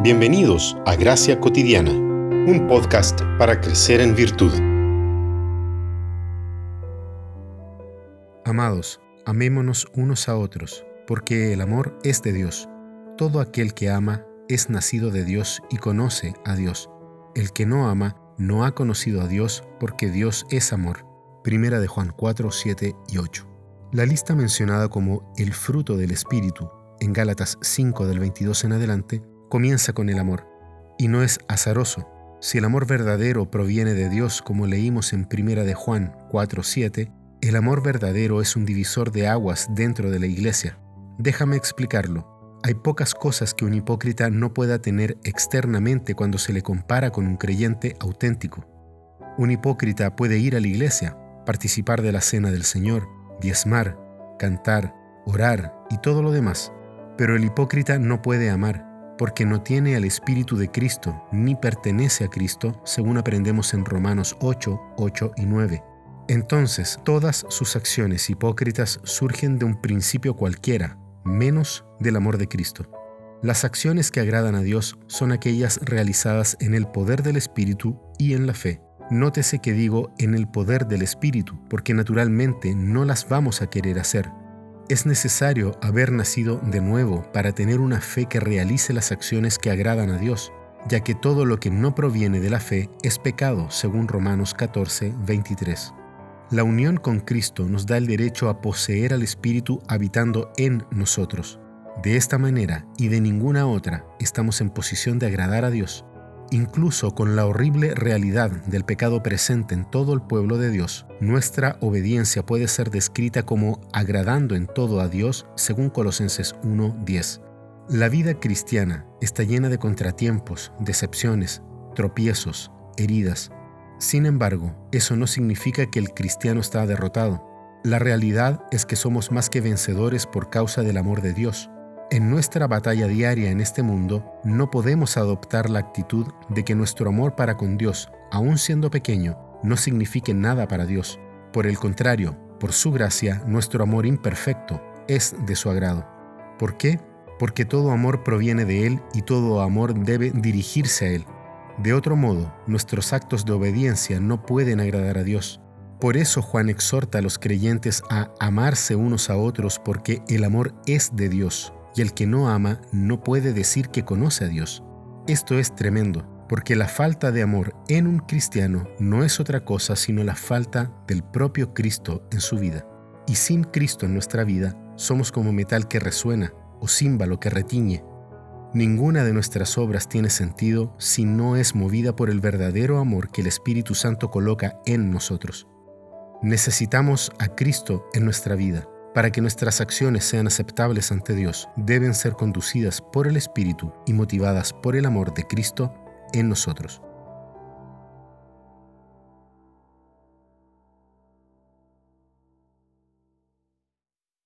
Bienvenidos a Gracia Cotidiana, un podcast para crecer en virtud. Amados, amémonos unos a otros, porque el amor es de Dios. Todo aquel que ama es nacido de Dios y conoce a Dios. El que no ama no ha conocido a Dios porque Dios es amor. Primera de Juan 4, 7 y 8. La lista mencionada como el fruto del Espíritu en Gálatas 5 del 22 en adelante comienza con el amor, y no es azaroso. Si el amor verdadero proviene de Dios, como leímos en Primera de Juan 4:7, el amor verdadero es un divisor de aguas dentro de la iglesia. Déjame explicarlo. Hay pocas cosas que un hipócrita no pueda tener externamente cuando se le compara con un creyente auténtico. Un hipócrita puede ir a la iglesia, participar de la cena del Señor, diezmar, cantar, orar y todo lo demás, pero el hipócrita no puede amar, porque no tiene al Espíritu de Cristo, ni pertenece a Cristo, según aprendemos en Romanos 8, 8 y 9. Entonces, todas sus acciones hipócritas surgen de un principio cualquiera, menos del amor de Cristo. Las acciones que agradan a Dios son aquellas realizadas en el poder del Espíritu y en la fe. Nótese que digo en el poder del Espíritu, porque naturalmente no las vamos a querer hacer, es necesario haber nacido de nuevo para tener una fe que realice las acciones que agradan a Dios, ya que todo lo que no proviene de la fe es pecado, según Romanos 14, 23. La unión con Cristo nos da el derecho a poseer al Espíritu habitando en nosotros. De esta manera y de ninguna otra estamos en posición de agradar a Dios, Incluso con la horrible realidad del pecado presente en todo el pueblo de Dios, nuestra obediencia puede ser descrita como agradando en todo a Dios, según Colosenses 1:10. La vida cristiana está llena de contratiempos, decepciones, tropiezos, heridas. Sin embargo, eso no significa que el cristiano está derrotado. La realidad es que somos más que vencedores por causa del amor de Dios. En nuestra batalla diaria en este mundo, no podemos adoptar la actitud de que nuestro amor para con Dios, aun siendo pequeño, no signifique nada para Dios. Por el contrario, por su gracia, nuestro amor imperfecto es de su agrado. ¿Por qué? Porque todo amor proviene de Él y todo amor debe dirigirse a Él. De otro modo, nuestros actos de obediencia no pueden agradar a Dios. Por eso Juan exhorta a los creyentes a amarse unos a otros porque el amor es de Dios y el que no ama no puede decir que conoce a Dios. Esto es tremendo, porque la falta de amor en un cristiano no es otra cosa sino la falta del propio Cristo en su vida. Y sin Cristo en nuestra vida, somos como metal que resuena o címbalo que retiñe. Ninguna de nuestras obras tiene sentido si no es movida por el verdadero amor que el Espíritu Santo coloca en nosotros. Necesitamos a Cristo en nuestra vida para que nuestras acciones sean aceptables ante Dios, deben ser conducidas por el Espíritu y motivadas por el amor de Cristo en nosotros.